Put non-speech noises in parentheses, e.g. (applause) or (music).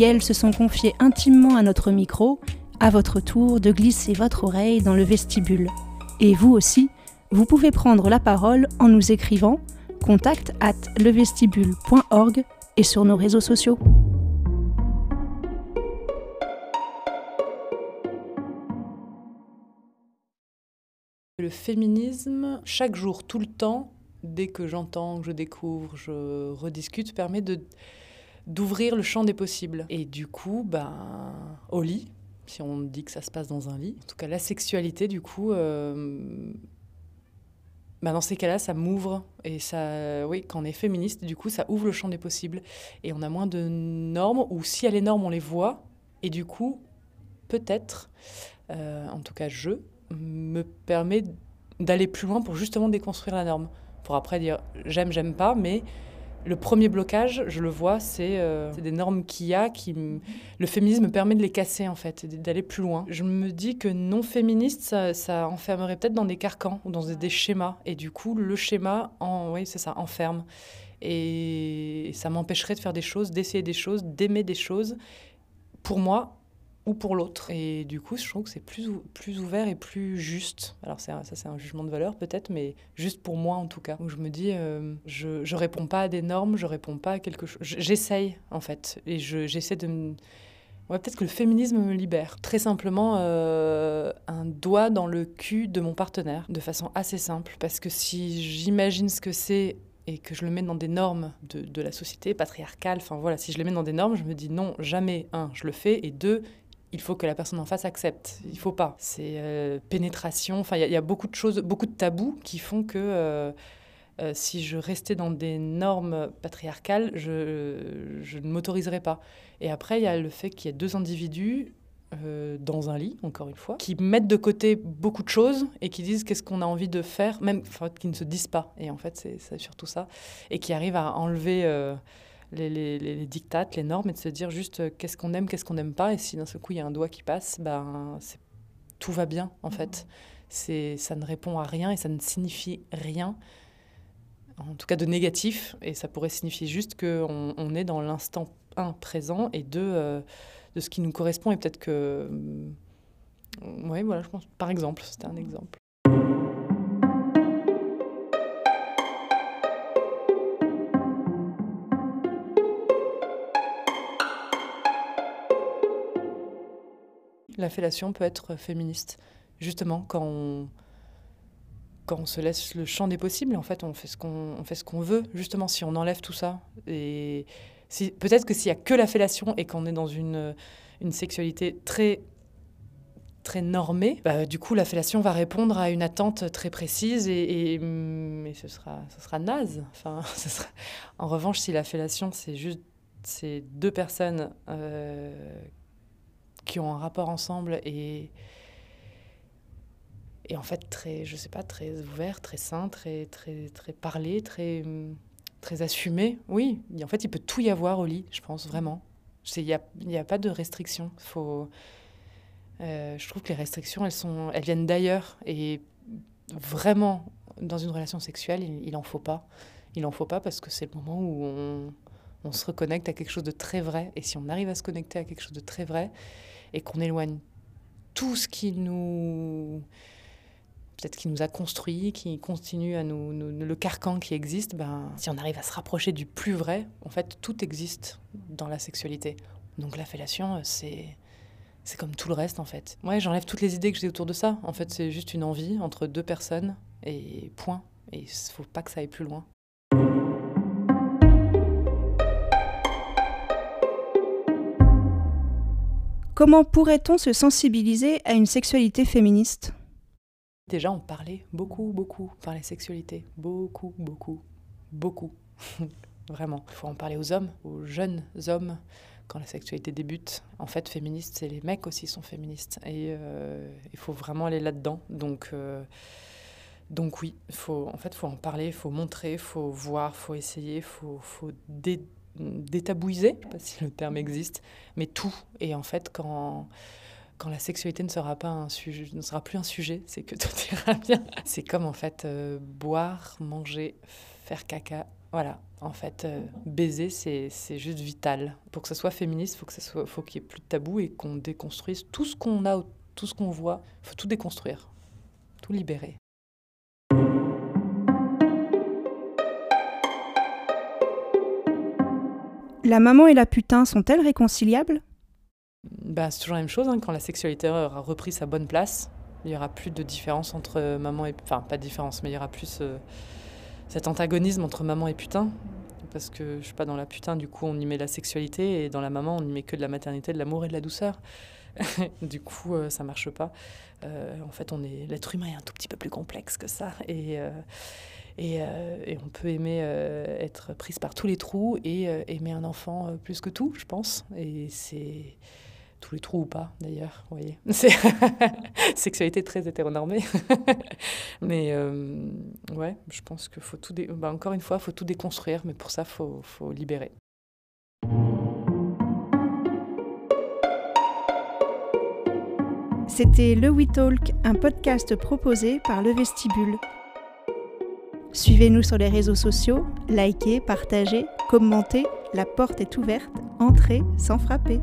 Elles se sont confiées intimement à notre micro à votre tour de glisser votre oreille dans le vestibule. Et vous aussi, vous pouvez prendre la parole en nous écrivant contact at levestibule.org et sur nos réseaux sociaux. Le féminisme, chaque jour, tout le temps, dès que j'entends, que je découvre, je rediscute, permet de d'ouvrir le champ des possibles. Et du coup, ben, au lit, si on dit que ça se passe dans un lit. En tout cas, la sexualité, du coup, euh, bah, dans ces cas-là, ça m'ouvre. Et ça, oui, quand on est féministe, du coup, ça ouvre le champ des possibles. Et on a moins de normes, ou si y a les normes, on les voit. Et du coup, peut-être, euh, en tout cas, je, me permet d'aller plus loin pour justement déconstruire la norme. Pour après dire j'aime, j'aime pas, mais le premier blocage, je le vois, c'est euh, des normes qu'il y a, qui le féminisme permet de les casser en fait, d'aller plus loin. Je me dis que non féministe, ça, enfermerait peut-être dans des carcans ou dans des, schémas, et du coup le schéma, oui c'est ça, enferme, et ça m'empêcherait de faire des choses, d'essayer des choses, d'aimer des choses. Pour moi, ou pour l'autre. Et du coup, je trouve que c'est plus, plus ouvert et plus juste. Alors ça, c'est un jugement de valeur peut-être, mais juste pour moi en tout cas. Où je me dis, euh, je, je réponds pas à des normes, je réponds pas à quelque chose. J'essaye en fait. Et j'essaie de. Ouais, peut-être que le féminisme me libère. Très simplement, euh, un doigt dans le cul de mon partenaire, de façon assez simple. Parce que si j'imagine ce que c'est et que je le mets dans des normes de, de la société patriarcale, enfin voilà, si je le mets dans des normes, je me dis non, jamais, un, je le fais, et deux, il faut que la personne en face accepte. Il faut pas. C'est euh, pénétration. Enfin, il y, a beaucoup de choses, beaucoup de tabous qui font que euh, euh, si je restais dans des normes patriarcales, je, ne m'autoriserais pas. Et après, il y a le fait qu'il y ait deux individus dans un lit, encore une fois, qui mettent de côté beaucoup de choses et qui disent qu'est-ce qu'on a envie de faire, même qui ne se disent pas. Et en fait, c'est surtout ça. Et qui arrivent à enlever les, les, les, dictates, les normes, et de se dire juste euh, qu'est-ce qu'on aime, qu'est-ce qu'on n'aime pas. Et si d'un seul coup il y a un doigt qui passe, ben, tout va bien en fait. C'est, ça ne répond à rien et ça ne signifie rien, en tout cas de négatif. Et ça pourrait signifier juste qu'on on est dans l'instant, un, présent, et deux, euh, de ce qui nous correspond. Et peut-être que. Euh, oui, voilà, je pense. Par exemple, c'était un exemple. La fellation peut être féministe. Justement, quand on, quand on se laisse le champ des possibles, en fait, on fait ce qu'on fait ce qu'on veut. Justement, si on enlève tout ça, et si, peut-être que s'il y a que la fellation et qu'on est dans une, une sexualité très très normée, bah, du coup, la fellation va répondre à une attente très précise et, et, mm, ce sera ce sera naze. (laughs) En revanche, si la fellation c'est juste ces deux personnes euh, qui ont un rapport ensemble et et en fait très je sais pas très ouvert très sain très très très parlé très très assumé. Oui en fait il peut tout y avoir au lit je pense vraiment. Il n'y a, y a pas de restrictions faut euh, je trouve que les restrictions elles sont elles viennent d'ailleurs. Et vraiment dans une relation sexuelle il, il en faut pas. Il en faut pas parce que c'est le moment où on, on se reconnecte à quelque chose de très vrai. Et si on arrive à se connecter à quelque chose de très vrai et qu'on éloigne tout ce qui nous peut-être qui nous a construit, qui continue à nous, le carcan qui existe, ben, si on arrive à se rapprocher du plus vrai, en fait, tout existe dans la sexualité. Donc la fellation, c'est c'est comme tout le reste en fait. Ouais, j'enlève toutes les idées que j'ai autour de ça. En fait, c'est juste une envie entre deux personnes et point. Et il faut pas que ça aille plus loin. Comment pourrait-on se sensibiliser à une sexualité féministe? Déjà, on parlait beaucoup, beaucoup par les sexualités. Beaucoup, beaucoup, beaucoup. (laughs) Vraiment. Il faut en parler aux hommes, aux jeunes hommes, quand la sexualité débute. En fait, féministe, c'est les mecs aussi sont féministes. Et euh, il faut vraiment aller là-dedans. Donc, euh, donc oui, faut, en fait, il faut en parler, il faut montrer, il faut voir, il faut essayer, il faut, faut détabouiser, je ne sais pas si le terme existe, mais tout. Et en fait, quand quand la sexualité ne sera pas un sujet, ne sera plus un sujet, c'est que tout ira bien. C'est comme en fait euh, boire, manger, faire caca. Voilà, en fait, euh, baiser, c'est, juste vital. Pour que ce soit féministe, faut que ça soit, faut qu'il y ait plus de tabou et qu'on déconstruise tout ce qu'on a, tout ce qu'on voit. Faut tout déconstruire, tout libérer. La maman et la putain sont-elles réconciliables? Bah, c'est toujours la même chose. Hein. Quand la sexualité aura repris sa bonne place, il n'y aura plus de différence entre maman et. Enfin, pas de différence, mais il y aura plus euh, cet antagonisme entre maman et putain. Parce que je suis pas dans la putain, du coup, on y met la sexualité, et dans la maman, on y met que de la maternité, de l'amour et de la douceur. (laughs) du coup, euh, ça marche pas. Euh, en fait, on est l'être humain est un tout petit peu plus complexe que ça. Et. Et, et, on peut aimer être prise par tous les trous et aimer un enfant plus que tout, je pense. Et c'est tous les trous ou pas d'ailleurs, vous voyez. (laughs) C'est (laughs) sexualité très hétéronormée. (laughs) mais euh, ouais, je pense qu'il faut tout, bah, encore une fois, faut tout déconstruire, mais pour ça, faut, faut libérer. C'était Le We Talk, un podcast proposé par Le Vestibule. Suivez-nous sur les réseaux sociaux, likez, partagez, commentez, la porte est ouverte, entrez sans frapper.